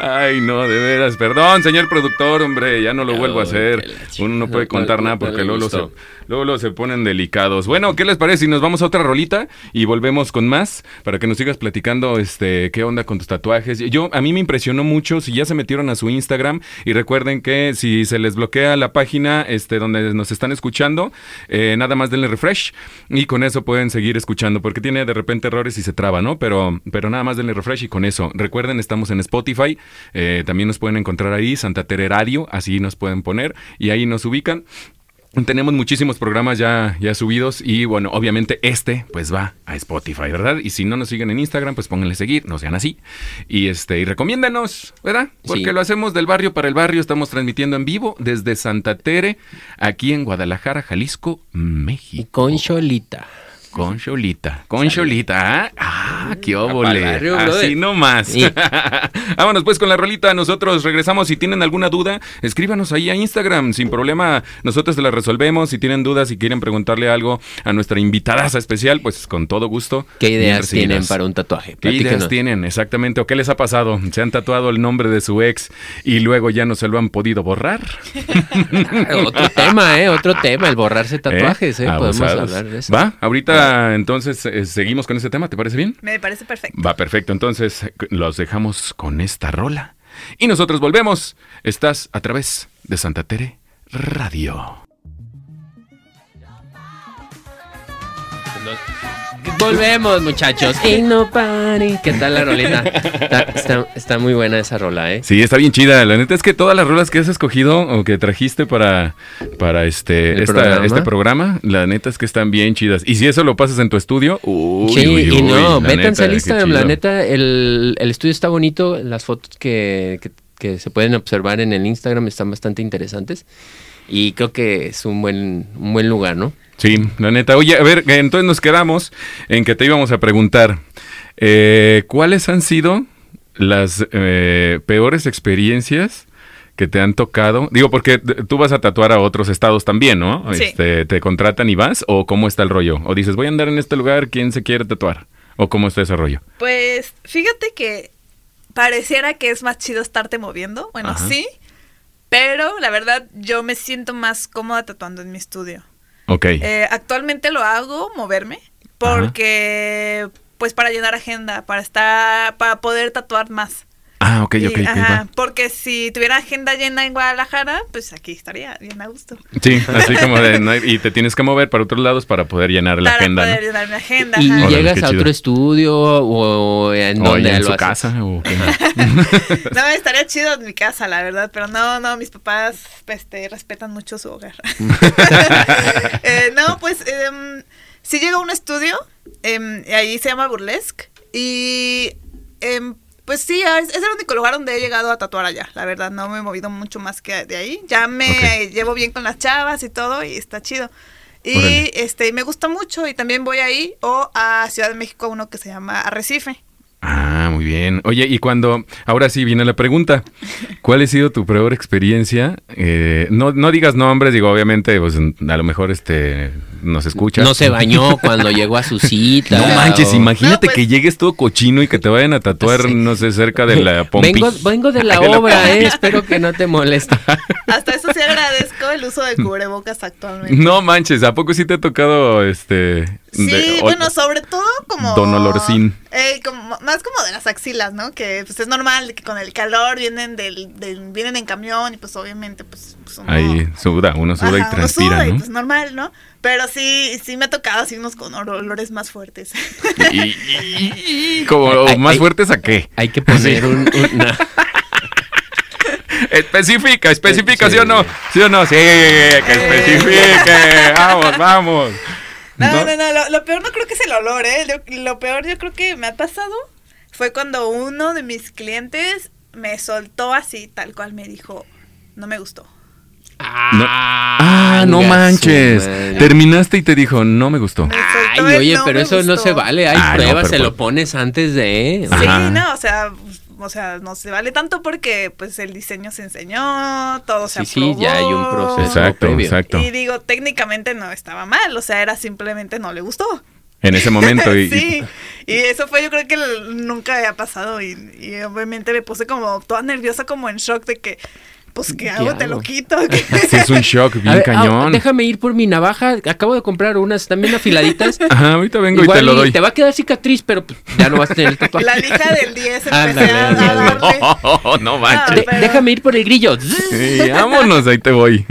Ay, no, de veras, perdón, señor productor, hombre, ya no lo vuelvo a hacer. Uno no puede contar nada porque luego, se, luego se ponen delicados. Bueno, ¿qué les parece si nos vamos a otra rolita y volvemos con más para que nos sigas platicando este qué onda con tus tatuajes? Yo a mí me impresionó mucho si ya se metieron a su Instagram y recuerden que si se les bloquea la página este donde nos están escuchando, eh, nada más denle refresh y con eso pueden seguir escuchando porque tiene de repente errores y se traba, ¿no? Pero pero nada más denle refresh y con eso. Recuerden, estamos en Spotify eh, también nos pueden encontrar ahí, Santa Tere Radio, así nos pueden poner y ahí nos ubican. Tenemos muchísimos programas ya, ya subidos y bueno, obviamente este pues va a Spotify, ¿verdad? Y si no nos siguen en Instagram, pues pónganle seguir, no sean así. Y este, y recomiéndanos, ¿verdad? Porque lo hacemos del barrio para el barrio, estamos transmitiendo en vivo desde Santa Tere, aquí en Guadalajara, Jalisco, México. con Cholita. Con Cholita, con Cholita, ¿ah? ah qué óvole. Así nomás. Vámonos pues con la rolita, nosotros regresamos. Si tienen alguna duda, escríbanos ahí a Instagram, sin problema, nosotros te la resolvemos. Si tienen dudas, si quieren preguntarle algo a nuestra invitada especial, pues con todo gusto. ¿Qué ideas tienen para un tatuaje? ¿Qué ideas tienen exactamente? ¿O qué les ha pasado? ¿Se han tatuado el nombre de su ex y luego ya no se lo han podido borrar? otro tema, ¿eh? Otro tema, el borrarse tatuajes, ¿eh? Podemos hablar de eso. Va, ahorita entonces eh, seguimos con este tema, ¿te parece bien? Me parece perfecto. Va perfecto, entonces los dejamos con esta rola. Y nosotros volvemos. Estás a través de Santa Tere Radio. Volvemos, muchachos. Y no ¿Qué tal la rolita? Está, muy buena esa rola, ¿eh? Sí, está bien chida. La neta es que todas las rolas que has escogido o que trajiste para, para este, este programa, la neta es que están bien chidas. Y si eso lo pasas en tu estudio, uy, Sí, y no, métanse al Instagram. La neta, el, estudio está bonito. Las fotos que, que se pueden observar en el Instagram están bastante interesantes. Y creo que es un buen, un buen lugar, ¿no? Sí, la neta. Oye, a ver, entonces nos quedamos en que te íbamos a preguntar, eh, ¿cuáles han sido las eh, peores experiencias que te han tocado? Digo, porque tú vas a tatuar a otros estados también, ¿no? Sí. Este, ¿Te contratan y vas? ¿O cómo está el rollo? ¿O dices, voy a andar en este lugar, ¿quién se quiere tatuar? ¿O cómo está ese rollo? Pues fíjate que pareciera que es más chido estarte moviendo. Bueno, sí. Pero la verdad, yo me siento más cómoda tatuando en mi estudio. Ok. Eh, actualmente lo hago, moverme, porque, pues para llenar agenda, para estar, para poder tatuar más. Ah, ok, ok. ajá, porque si tuviera agenda llena en Guadalajara, pues aquí estaría bien a gusto. Sí, así como de, y te tienes que mover para otros lados para poder llenar la agenda. Para poder llenar mi agenda. ¿Y llegas a otro estudio o en donde en su casa? ¿o no, estaría chido en mi casa, la verdad, pero no, no, mis papás este, respetan mucho su hogar. eh, no, pues eh, si llego a un estudio, eh, ahí se llama Burlesque, y em, pues sí, es, el único lugar donde he llegado a tatuar allá, la verdad, no me he movido mucho más que de ahí. Ya me llevo bien con las chavas y todo y está chido. Y este me gusta mucho y también voy ahí o a Ciudad de México a uno que se llama Arrecife. Ah, muy bien. Oye, y cuando, ahora sí viene la pregunta, ¿cuál ha sido tu peor experiencia? Eh, no, no digas nombres, digo, obviamente, pues a lo mejor este nos escucha. No se bañó cuando llegó a su cita. No manches, imagínate pues que llegues todo cochino y que te vayan a tatuar, no sé, cerca de la pompi. Vengo, vengo de la obra, eh, espero que no te moleste. Hasta eso sí agradezco el uso de cubrebocas actualmente. No manches, ¿a poco sí te ha tocado este Sí, bueno, sobre todo como... Don Olorcín. Eh, como, más como de las axilas, ¿no? Que pues es normal que con el calor vienen del, vienen en camión y pues obviamente pues, pues uno... Ahí suda, uno suda y transpira, suda ¿no? Y pues normal, ¿no? Pero sí, sí me ha tocado así unos con olores más fuertes. ¿Y, como más fuertes a qué? Hay que poner un... Especifica, especifica, ¿sí o no? ¿Sí o no? Sí, que especifique. Vamos, vamos. No, no, no, lo, peor no creo que es el olor, ¿eh? Lo, peor yo creo que me ha pasado fue cuando uno de mis clientes me soltó así, tal cual me dijo, no me gustó. Ah, no, ah, manches. Terminaste y te dijo, no me gustó. Ay, oye, pero eso no se vale. Hay ah, pruebas, se lo pones antes de. Sí, no, o sea, o sea, no se vale tanto porque pues el diseño se enseñó, todo se sí, Sí, ya hay un proceso exacto, Exacto. Y digo, técnicamente no estaba mal, o sea, era simplemente no le gustó. En ese momento. Y, sí, y eso fue yo creo que nunca había pasado y, y obviamente me puse como toda nerviosa, como en shock de que pues ¿qué, hago? Te lo quito. Sí, es un shock bien ah, cañón. déjame ir por mi navaja. Acabo de comprar unas también afiladitas. Ajá, ahorita vengo y te lo doy. te va a quedar cicatriz, pero pues, ya no vas a tener el tatuaje. La lija del 10 empecé a darle. No, no manches. Déjame ir por el grillo. Sí, vámonos, ahí te voy.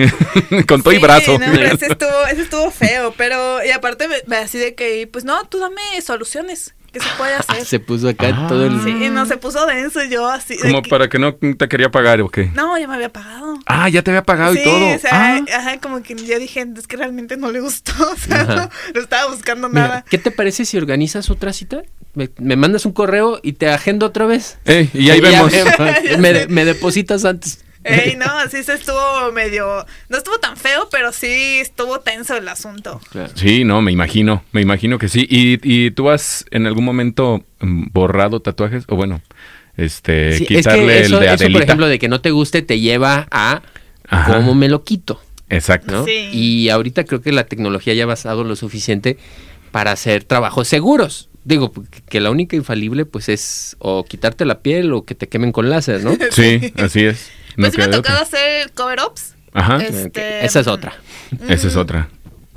Con todo y brazo. No, ese, estuvo, ese estuvo feo, pero y aparte me, así de que, pues no, tú dame soluciones. ¿Qué se puede hacer? se puso acá todo el... Sí, no, se puso denso yo así. Como para que no te quería pagar o qué. No, ya me había pagado. Ah, ya te había pagado y todo. o sea, ah. ajá, como que ya dije, es que realmente no le gustó, o sea, no, estaba buscando nada. ¿Qué te parece si organizas otra cita? Me, mandas un correo y te agendo otra vez. y ahí vemos. me, me depositas antes. Ey, no, sí se estuvo medio, no estuvo tan feo, pero sí estuvo tenso el asunto. Sí, no, me imagino, me imagino que sí. ¿Y, y tú has en algún momento mm, borrado tatuajes? O bueno, este, quitarle el de Adelita. Eso, por ejemplo, de que no te guste te lleva a cómo me lo quito. Exacto. Y ahorita creo que la tecnología ya ha basado lo suficiente para hacer trabajos seguros. Digo, que la única infalible pues es o quitarte la piel o que te quemen con láser, ¿no? Sí, así es. Pues sí me ha tocado hacer cover-ups. Ajá. Este, Esa es otra. Esa es otra.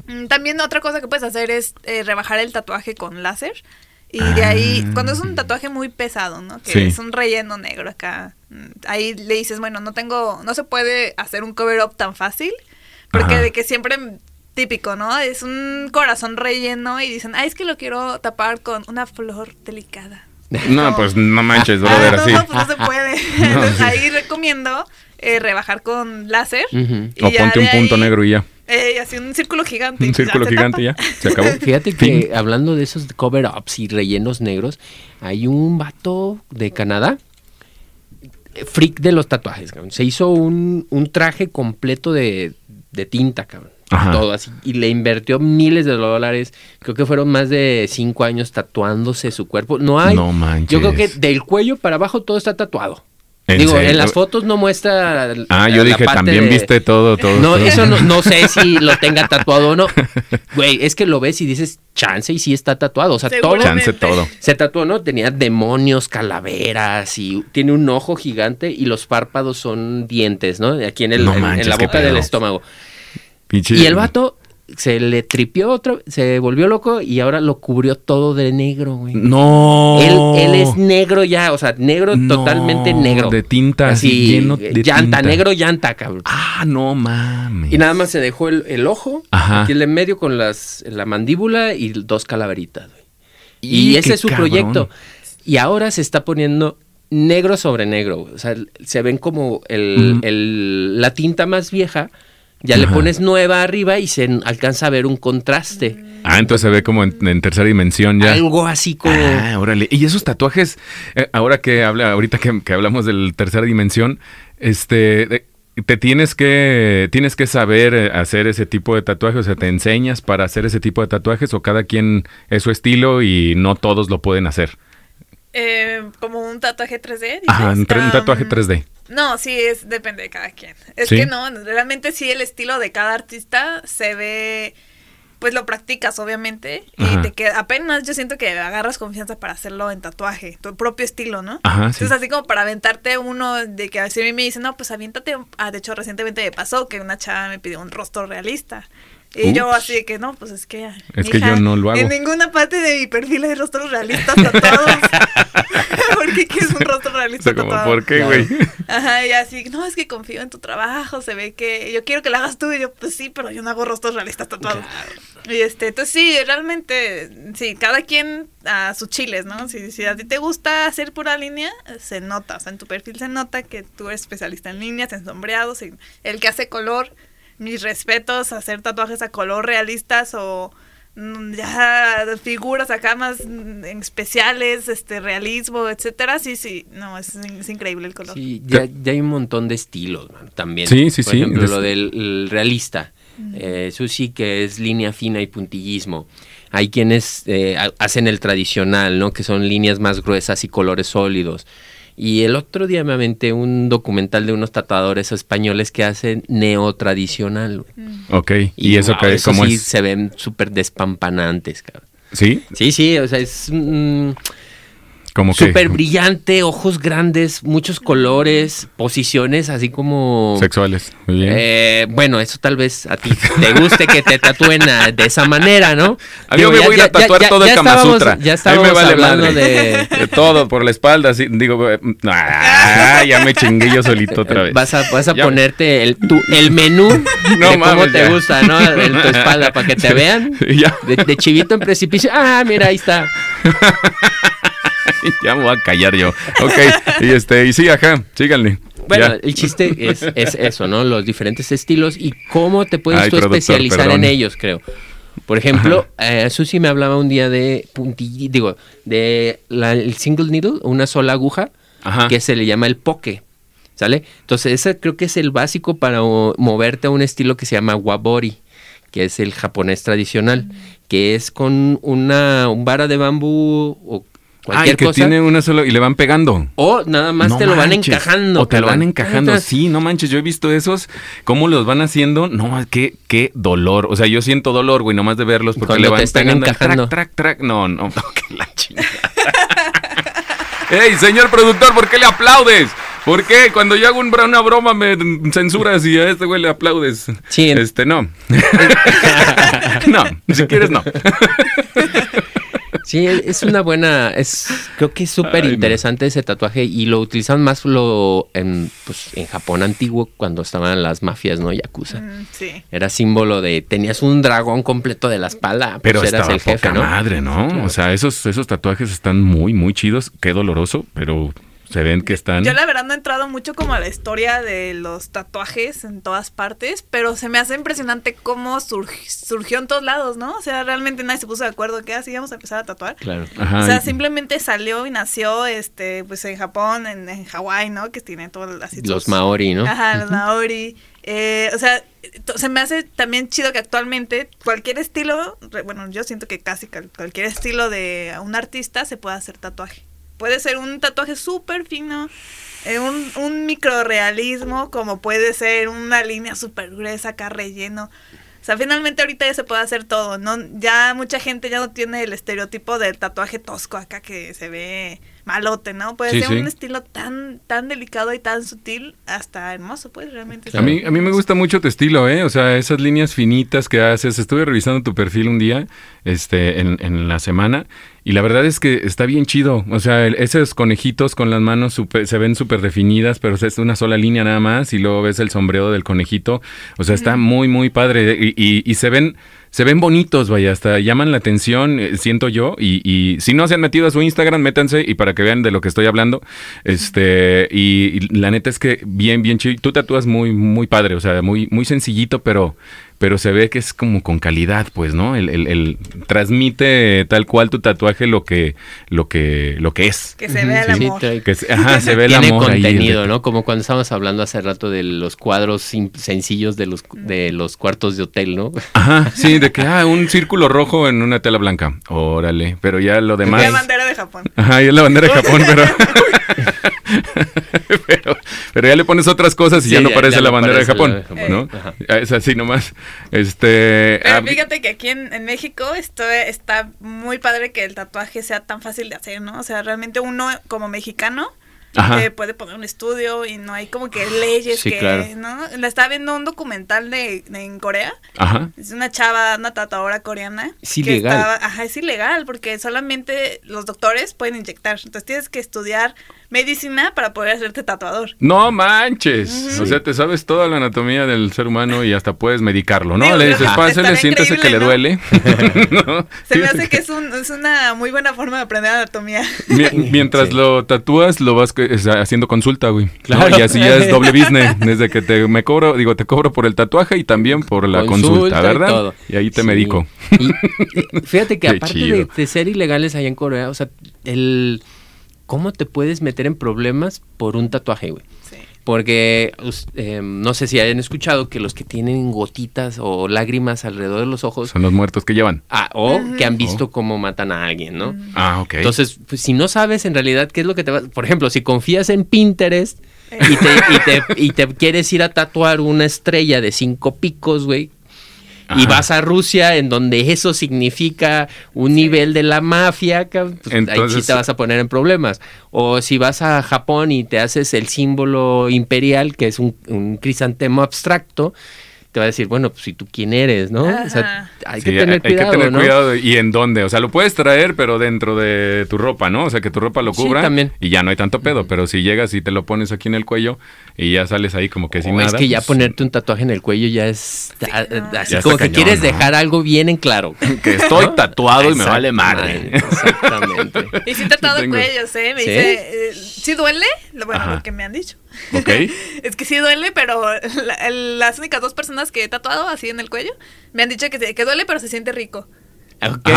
Mm, también otra cosa que puedes hacer es eh, rebajar el tatuaje con láser. Y de ahí, ah. cuando es un tatuaje muy pesado, ¿no? Que es un relleno negro acá. Mm, ahí le dices, bueno, no tengo, no se puede hacer un cover-up tan fácil. Porque de que siempre típico, ¿no? Es un corazón relleno y dicen, ay, es que lo quiero tapar con una flor delicada. No, pues no manches, ah, brother, así. No, pues no se puede. Entonces ahí recomiendo eh, rebajar con láser. o ponte un punto negro y ya. Eh, así un círculo gigante. Un círculo gigante ya, se acabó. Fíjate que hablando de esos cover-ups y rellenos negros, hay un vato de Canadá, freak de los tatuajes, cabrón. Se hizo un, un traje completo de, de tinta, cabrón todo así. Y le invirtió miles de dólares. Creo que fueron más de cinco años tatuándose su cuerpo. No hay. No manches. Yo creo que del cuello para abajo todo está tatuado. Digo, en las fotos no muestra. Ah, yo dije, también viste todo, todo. No, eso no, sé si lo tenga tatuado o no. Güey, es que lo ves y dices, chance y sí está tatuado. O sea, todo. Chance todo. Se tatuó, ¿no? Tenía demonios, calaveras y tiene un ojo gigante y los párpados son dientes, ¿no? Aquí en, el, en, la boca del estómago. Y el vato se le tripió otro, se volvió loco y ahora lo cubrió todo de negro, güey. No. Él, él es negro ya, o sea, negro totalmente negro. De tinta, así, lleno de llanta, negro llanta, cabrón. Ah, no mames. Y nada más se dejó el, ojo, Ajá. aquí en medio con las, la mandíbula y dos calaveritas, güey. Y, ese es su proyecto. Y ahora se está poniendo negro sobre negro. O sea, se ven como el, el, la tinta más vieja ya le pones nueva arriba y se alcanza a ver un contraste. Ah, entonces se ve como en, tercera dimensión ya. Algo así como. Ah, órale. Y esos tatuajes, eh, ahora que habla, ahorita que, hablamos de tercera dimensión, este, te tienes que, tienes que saber eh, hacer ese tipo de tatuajes, o sea, te enseñas para hacer ese tipo de tatuajes, o cada quien es su estilo y no todos lo pueden hacer. Eh, como un tatuaje 3D. Ajá, un, tatuaje 3D. No, sí, es depende de cada quien. Es que no, realmente sí el estilo de cada artista se ve, pues lo practicas obviamente y te queda, apenas yo siento que agarras confianza para hacerlo en tatuaje, tu propio estilo, ¿no? Ajá, Entonces así como para aventarte uno de que así a mí me dicen, no, pues aviéntate, ah, de hecho recientemente me pasó que una chava me pidió un rostro realista. Y yo así de que no, pues es que... Es que yo no lo hago. En ninguna parte de mi perfil hay rostros realistas tatuados. Porque qué es un rostro realista o sea, ¿Por qué, güey? Ajá, y así, no, es que confío en tu trabajo, se ve que yo quiero que lo hagas tú. Y yo, pues sí, pero yo no hago rostros realistas tatuados. Y este, entonces sí, realmente, sí, cada quien a sus chiles, ¿no? Si, si a ti te gusta hacer pura línea, se nota, o sea, en tu perfil se nota que tú eres especialista en líneas, en sombreados, el que hace color mis respetos, hacer tatuajes a color realistas o mm, ya figuras acá más mm, especiales, este realismo, etcétera, sí, sí, no, es, increíble el color. Sí, ya, hay un montón de estilos también. Sí, sí, Por ejemplo, lo del realista. Eh, eso sí que es línea fina y puntillismo. Hay quienes eh, hacen el tradicional, ¿no? Que son líneas más gruesas y colores sólidos. Y el otro día me aventé un documental de unos tatuadores españoles que hacen neotradicional. Mm. Ok, y, eso, que, eso sí se ven súper despampanantes, cabrón. ¿Sí? Sí, sí, o sea, es... Como Súper brillante, ojos grandes, muchos colores, posiciones así como... Sexuales. Muy bien. Eh, bueno, eso tal vez a ti te guste que te tatúen de esa manera, ¿no? A mí me voy a a tatuar todo el Kama Sutra. Ya estábamos me vale hablando de... de... todo, por la espalda, así, digo, eh, ah, ya me chingué yo solito otra vez. Vas a, vas a ponerte el, tu, el menú no, de cómo te gusta, ¿no? En tu espalda, para que te vean. De, de chivito en precipicio. Ah, mira, ahí está. ya me voy a callar yo. Ok, y este, y sí, ajá, síganle. Bueno, el chiste es, eso, ¿no? Los diferentes estilos y cómo te puedes tú especializar en ellos, creo. Por ejemplo, eh, Susi me hablaba un día de puntillito, digo, de el single needle, una sola aguja, que se le llama el poke. ¿Sale? Entonces, ese creo que es el básico para moverte a un estilo que se llama wabori, que es el japonés tradicional, que es con una un vara de bambú o Cualquier que tiene una sola y le van pegando. O nada más te lo van encajando. O te lo van encajando. Sí, no manches, yo he visto esos, cómo los van haciendo. No, qué, qué dolor. O sea, yo siento dolor, güey, nomás de verlos porque le van te están pegando encajando. track, track, track. No, no, no, que la chingada. ¡Ey, señor productor, ¿por qué le aplaudes? ¿Por qué? Cuando yo hago una broma me censuras y a este güey le aplaudes. Sí. Este, no. no, si quieres, no. Sí, es una buena, es creo que es súper interesante ese tatuaje y lo utilizan más lo en, pues, en Japón antiguo cuando estaban las mafias, ¿no? Yakuza. Mm, sí. Era símbolo de tenías un dragón completo de la espalda, pues pero eras el jefe, ¿no? madre, ¿no? O sea, esos esos tatuajes están muy muy chidos, qué doloroso, pero se ven que están. Yo la verdad no he entrado mucho como a la historia de los tatuajes en todas partes, pero se me hace impresionante cómo surgió en todos lados, ¿no? O sea, realmente nadie se puso de acuerdo que así íbamos a empezar a tatuar. Claro. o sea, simplemente salió y nació, este, pues en Japón, en, en Hawái, ¿no? Que tiene todo así. Los maori, ¿no? Ajá, los maori. Eh, o sea, se me hace también chido que actualmente cualquier estilo, bueno, yo siento que casi cualquier estilo de un artista se puede hacer tatuaje. Puede ser un tatuaje súper fino, eh, un, un microrealismo, como puede ser una línea súper gruesa acá relleno. O sea, finalmente ahorita ya se puede hacer todo, ¿no? Ya mucha gente ya no tiene el estereotipo del tatuaje tosco acá que se ve malote, ¿no? Puede ser un estilo tan, tan delicado y tan sutil, hasta hermoso, pues realmente. A mí, a mí me gusta mucho tu estilo, ¿eh? O sea, esas líneas finitas que haces. Estuve revisando tu perfil un día, este, en, en la semana, y la verdad es que está bien chido. O sea, esos conejitos con las manos se ven súper definidas, pero es una sola línea nada más. Y luego ves el sombrero del conejito. O sea, está muy, muy padre. Y, y, se ven se ven bonitos, vaya, hasta llaman la atención, eh, siento yo. Y, y, si no se han metido a su Instagram, métanse y para que vean de lo que estoy hablando. Este, y, la neta es que bien, bien chido. Tú tatúas muy, muy padre, o sea, muy, muy sencillito, pero pero se ve que es como con calidad, pues, ¿no? El, el, transmite tal cual tu tatuaje lo que, lo que, lo que es. Que se vea el amor. que se, ajá, se ve el Tiene contenido, ¿no? Como cuando estábamos hablando hace rato de los cuadros sencillos de los, de los cuartos de hotel, ¿no? Ajá, sí, de que, ah, un círculo rojo en una tela blanca. Órale, pero ya lo demás. Es la bandera de Japón. Ajá, y es la bandera de Japón, pero... pero, ya le pones otras cosas y ya no parece la bandera de Japón, ¿no? Es así nomás. Este, pero fíjate que aquí en, México esto está muy padre que el tatuaje sea tan fácil de hacer, ¿no? O sea, realmente uno como mexicano puede poner un estudio y no hay como que leyes que, ¿no? La estaba viendo un documental de, en Corea. Ajá. Es una chava, una tatuadora coreana. Es ilegal. ajá, es ilegal porque solamente los doctores pueden inyectar. Entonces tienes que estudiar medicina para poder hacerte tatuador. No manches. O sea, te sabes toda la anatomía del ser humano y hasta puedes medicarlo, ¿no? le dices, pásale, siéntese que le duele. Se me hace que es, una muy buena forma de aprender anatomía. mientras lo tatúas, lo vas haciendo consulta, güey. Claro. Y así ya es doble business. Desde que te me cobro, digo, te cobro por el tatuaje y también por la consulta, ¿verdad? Y, ahí te medico. fíjate que aparte de, de ser ilegales allá en Corea, o sea, el ¿cómo te puedes meter en problemas por un tatuaje, güey? Sí. Porque em, no sé si hayan escuchado que los que tienen gotitas o lágrimas alrededor de los ojos. Son los muertos que llevan. Ah, o que han visto cómo matan a alguien, ¿no? Ah, ok. Entonces, pues, si no sabes en realidad qué es lo que te va. Por ejemplo, si confías en Pinterest y te, y te, y te quieres ir a tatuar una estrella de cinco picos, güey, y vas a Rusia, en donde eso significa un nivel de la mafia, pues, ahí sí te vas a poner en problemas. O si vas a Japón y te haces el símbolo imperial, que es un, un crisantemo abstracto, te va a decir, bueno, pues si tú quién eres, ¿no? O sea, hay que tener cuidado. Hay que tener cuidado y en dónde. O sea, lo puedes traer, pero dentro de tu ropa, ¿no? O sea, que tu ropa lo cubra. también. Y ya no hay tanto pedo. Pero si llegas y te lo pones aquí en el cuello y ya sales ahí como que sin nada. Es que ya pues, ponerte un tatuaje en el cuello ya es así como que quieres dejar algo bien en claro. que estoy tatuado y me vale madre. Exactamente. y sí tatuado el cuello, ¿eh? Me dice, eh, ¿sí duele? Bueno, lo que me han dicho. Ok. es que sí duele, pero las únicas dos personas que he tatuado así en el cuello me han dicho que, que duele, pero se siente rico. Ok.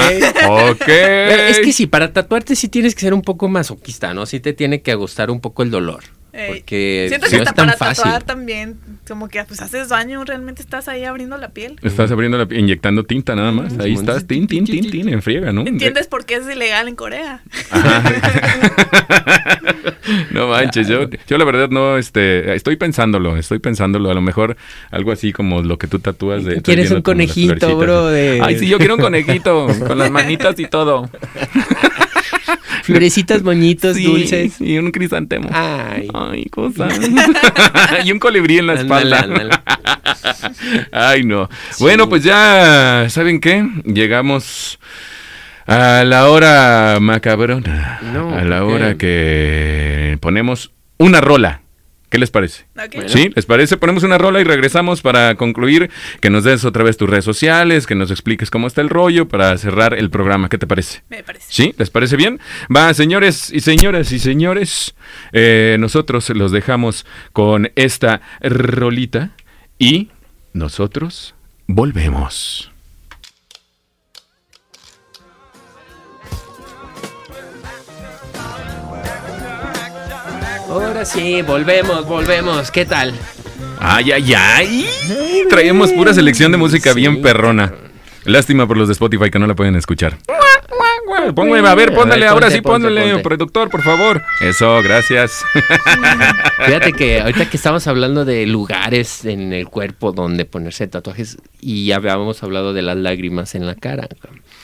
ok. es que sí, para tatuarte sí tienes que ser un poco masoquista, ¿no? Sí te tiene que gustar un poco el dolor. Porque Siento que no es tan para fácil. tatuar también, como que pues haces daño, realmente estás ahí abriendo la piel. Estás abriendo la piel, inyectando tinta nada más. Ahí estás, tin, tin, tin, tin, en friega, ¿no? ¿Entiendes por qué es ilegal en Corea? no manches, yo, yo la verdad no, este, estoy pensándolo, estoy pensándolo, a lo mejor algo así como lo que tú tatúas de... ¿Quieres un conejito, bro? Ay, sí, yo quiero un conejito, con las manitas y todo. Florecitas bonitos, dulces. Y un crisantemo. Ay. Ay, cosa. y un colibrí en la espalda. Ay, no. Bueno, pues ya, ¿saben qué? Llegamos a la hora macabrona. a la hora que ponemos una rola. ¿Qué les parece? ¿Sí? ¿Les parece? Ponemos una rola y regresamos para concluir, que nos des otra vez tus redes sociales, que nos expliques cómo está el rollo para cerrar el programa. ¿Qué te parece? Me parece. ¿Sí? ¿Les parece bien? Va, señores y señoras y señores, eh, nosotros los dejamos con esta rolita y nosotros volvemos. Ahora sí, volvemos, volvemos. ¿Qué tal? Ay, ay, ay. Traemos pura selección de música bien perrona. Lástima por los de Spotify que no la pueden escuchar. Póngale, a ver, póngale, ahora sí, póngale, productor, por favor. Eso, gracias. Fíjate que ahorita que estamos hablando de lugares en el cuerpo donde ponerse tatuajes y ya habíamos hablado de las lágrimas en la cara.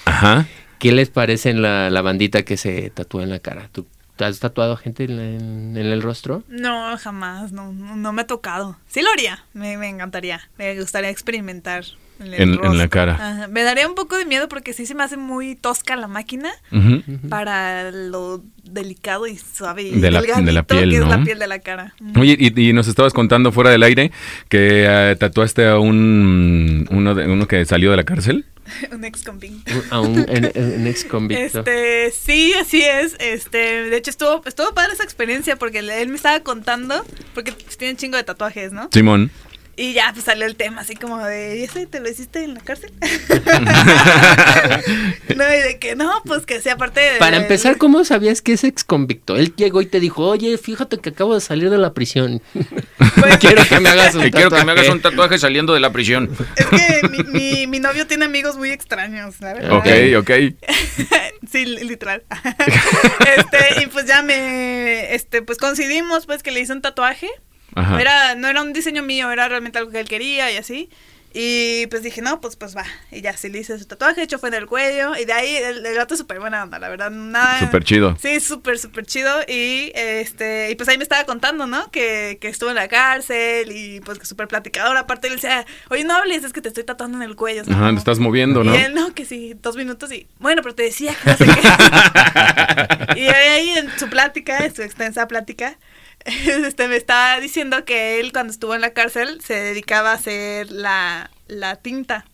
Ajá. ¿Qué les parece en la, la bandita que se tatúa en la cara? ¿Tú ¿Te has tatuado gente en, el rostro? No, jamás, no, no, me ha tocado. Sí lo haría, me, me encantaría, me gustaría experimentar en, la cara. Me daría un poco de miedo porque sí se me hace muy tosca la máquina para lo delicado y suave y de la, de la piel, que es la piel de la cara. Oye, y, nos estabas contando fuera del aire que eh, tatuaste a un uno, de, uno que salió de la cárcel. un ex convicto. A un, ex convicto. Este, sí, así es. Este, de hecho estuvo, estuvo padre esa experiencia porque él me estaba contando, porque tiene un chingo de tatuajes, ¿no? Simón. Y ya pues salió el tema así como de, ¿y ese te lo hiciste en la cárcel? no, y de que no, pues que sea parte de... Para empezar, ¿cómo sabías que es ex convicto? Él llegó y te dijo, oye, fíjate que acabo de salir de la prisión. quiero que me hagas un tatuaje. Quiero que me hagas un tatuaje saliendo de la prisión. Es que mi, mi, mi novio tiene amigos muy extraños, verdad. Ok, ok. sí, literal. este, y pues ya me, este, pues coincidimos pues que le hice un tatuaje. Era, no era un diseño mío, era realmente algo que él quería y así. Y pues dije, no, pues pues va. Y ya se le hice su tatuaje, hecho fue en el cuello. Y de ahí el, el gato súper buena onda, la verdad. Nada. Súper chido. Sí, súper, súper chido. Y este, y pues ahí me estaba contando, ¿no? Que, que estuvo en la cárcel y pues que súper platicador. Aparte él decía, oye, no hables, es que te estoy tatuando en el cuello. Ajá, te estás moviendo, ¿no? Y él, no, que sí, dos minutos y, bueno, pero te decía que no sé qué. y ahí en su plática, en su extensa plática, este, me estaba diciendo que él cuando estuvo en la cárcel se dedicaba a hacer la, la tinta.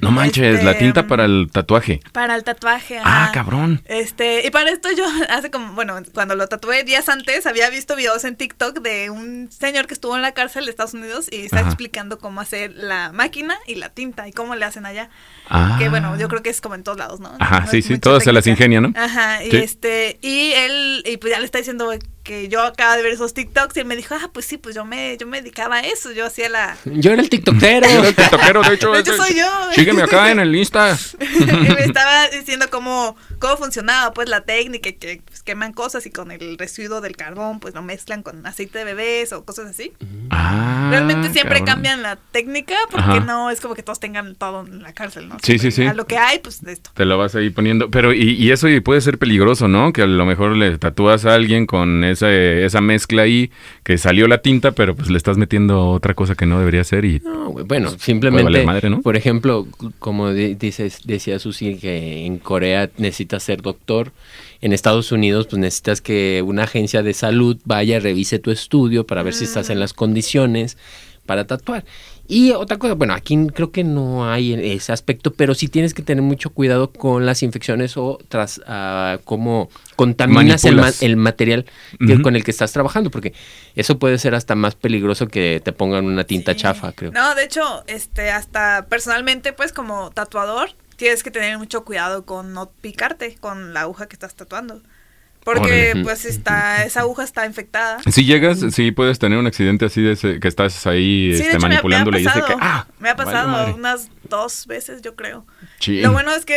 No manches, la este, tinta para el tatuaje. Para el tatuaje. Ah, cabrón. Este, y para esto yo hace como, bueno, cuando lo tatué días antes, había visto videos en TikTok de un señor que estuvo en la cárcel de Estados Unidos y está explicando cómo hacer la máquina y la tinta y cómo le hacen allá. Ah. Que bueno, yo creo que es como en todos lados, ¿no? Ajá, sí, sí, todo se las ingenia, ¿no? Ajá, y este, y él, y pues ya le está diciendo que yo acaba de ver esos TikToks y él me dijo, ah, pues sí, pues yo me, yo me dedicaba a eso, yo hacía la... Yo era el TikTokero. yo era el TikTokero, de hecho. De hecho soy yo. Sígueme acá en el Insta. y me estaba diciendo cómo, cómo funcionaba pues la técnica, que pues, queman cosas y con el residuo del carbón pues lo mezclan con aceite de bebés o cosas así. Ah, Realmente siempre cambian la técnica porque no es como que todos tengan todo en la cárcel, ¿no? Sí, sí, sí. A lo que hay, pues de esto. Te lo vas ahí poniendo. Pero y, y eso puede ser peligroso, ¿no? Que a lo mejor le tatúas a alguien con esa, esa mezcla ahí, que salió la tinta, pero pues le estás metiendo otra cosa que no debería ser y... No, bueno, simplemente, por ejemplo, como dices, decía Susi, que en Corea necesitas ser doctor, en Estados Unidos pues necesitas que una agencia de salud vaya, revise tu estudio para ver si estás en las condiciones para tatuar. Y otra cosa, bueno, aquí creo que no hay ese aspecto, pero sí tienes que tener mucho cuidado con las infecciones o tras uh, cómo contaminas el, material con el que estás trabajando, porque eso puede ser hasta más peligroso que te pongan una tinta chafa, creo. No, de hecho, este, hasta personalmente, pues como tatuador, tienes que tener mucho cuidado con no picarte con la aguja que estás tatuando. Porque pues está, esa aguja está infectada. Si llegas, sí puedes tener un accidente así de que estás ahí este, manipulándole y dice que ah, me ha pasado unas dos veces, yo creo. Lo bueno es que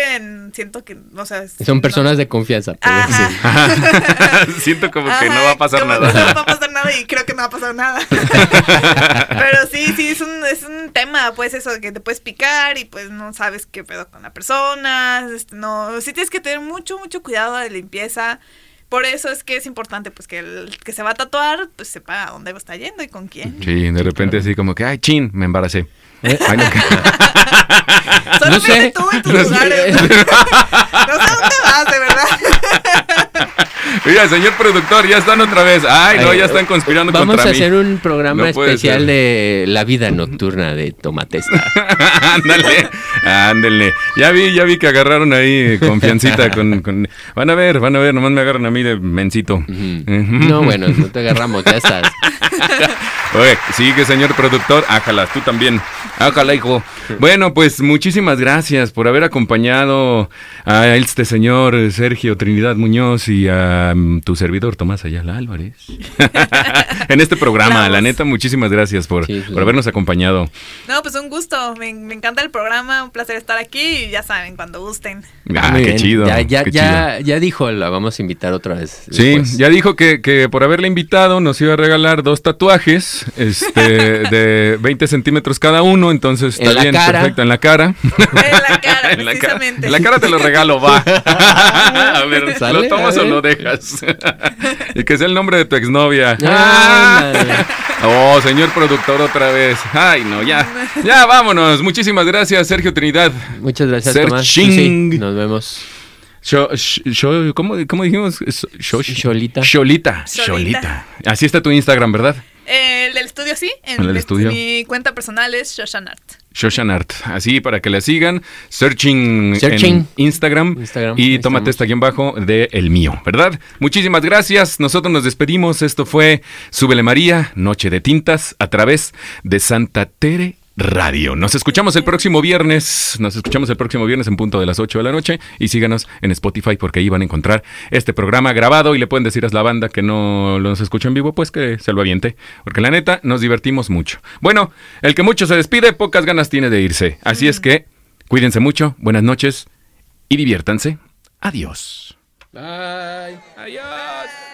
siento que, o sea, son personas de confianza. siento como que no va a pasar nada. No va a pasar nada y creo que no va a pasar nada. Pero sí, sí es un es un tema, pues eso que te puedes picar y pues no sabes qué pedo con la persona, este, no, sí tienes que tener mucho mucho cuidado de limpieza. Por eso es que es importante pues que el que se va a tatuar pues sepa a dónde está yendo y con quién. Sí, de repente así como que, ay, chin, me embaracé. ¿Eh? Ay, no, Solo no sé. tú en tus no lugares. no sé dónde vas, de verdad. Mira, señor productor, ya están otra vez. Ay, no, ya están conspirando contra mí. Vamos a hacer un programa especial de la vida nocturna de Tomatesta. ándale, ándale. Ya vi, ya vi que agarraron ahí confiancita con, con, Van a ver, van a ver, nomás me agarran a mí de mencito. No, bueno, no te agarramos, ya estás. Oye, sigue, señor productor. Ájala, tú también. Ájala, hijo. Bueno, pues muchísimas gracias por haber acompañado a este señor Sergio Trinidad Muñoz y a mm, tu servidor Tomás Ayala Álvarez. en este programa, la neta, muchísimas gracias por, por, habernos acompañado. No, pues un gusto. Me, encanta el programa. Un placer estar aquí y ya saben, cuando gusten. Ah, qué chido. Ya, ya, ya, ya, dijo, la vamos a invitar otra vez. Sí, ya dijo que, que por haberle invitado nos iba a regalar dos tatuajes este, de 20 centímetros cada uno, entonces está bien, perfecto, en la cara. En la cara, precisamente. En la cara te lo regalo, va. a ver, ¿lo tomas o lo dejas? y que sea el nombre de tu exnovia. oh, señor productor, otra vez. Ay, no, ya. Ya, vámonos. Muchísimas gracias, Sergio Trinidad. Muchas gracias, Tomás. nos vemos. ¿cómo, ¿Cómo dijimos? Cholita. Cholita. Cholita. Así está tu Instagram, ¿verdad? El del estudio sí. En el estudio. Mi cuenta personal es Shoshanart. Shoshanart. Así para que la sigan. Searching, en Instagram. y tómate esta aquí en bajo de el mío, ¿verdad? Muchísimas gracias. Nosotros nos despedimos. Esto fue Súbele María, Noche de Tintas, a través de Santa Tere Radio. Nos escuchamos el próximo viernes. Nos escuchamos el próximo viernes en punto de las 8 de la noche. Y síganos en Spotify porque ahí van a encontrar este programa grabado y le pueden decir a la banda que no nos escucha en vivo, pues que se lo aviente. Porque la neta, nos divertimos mucho. Bueno, el que mucho se despide, pocas ganas tiene de irse. Así es que cuídense mucho, buenas noches y diviértanse. Adiós. Bye. Adiós. Bye.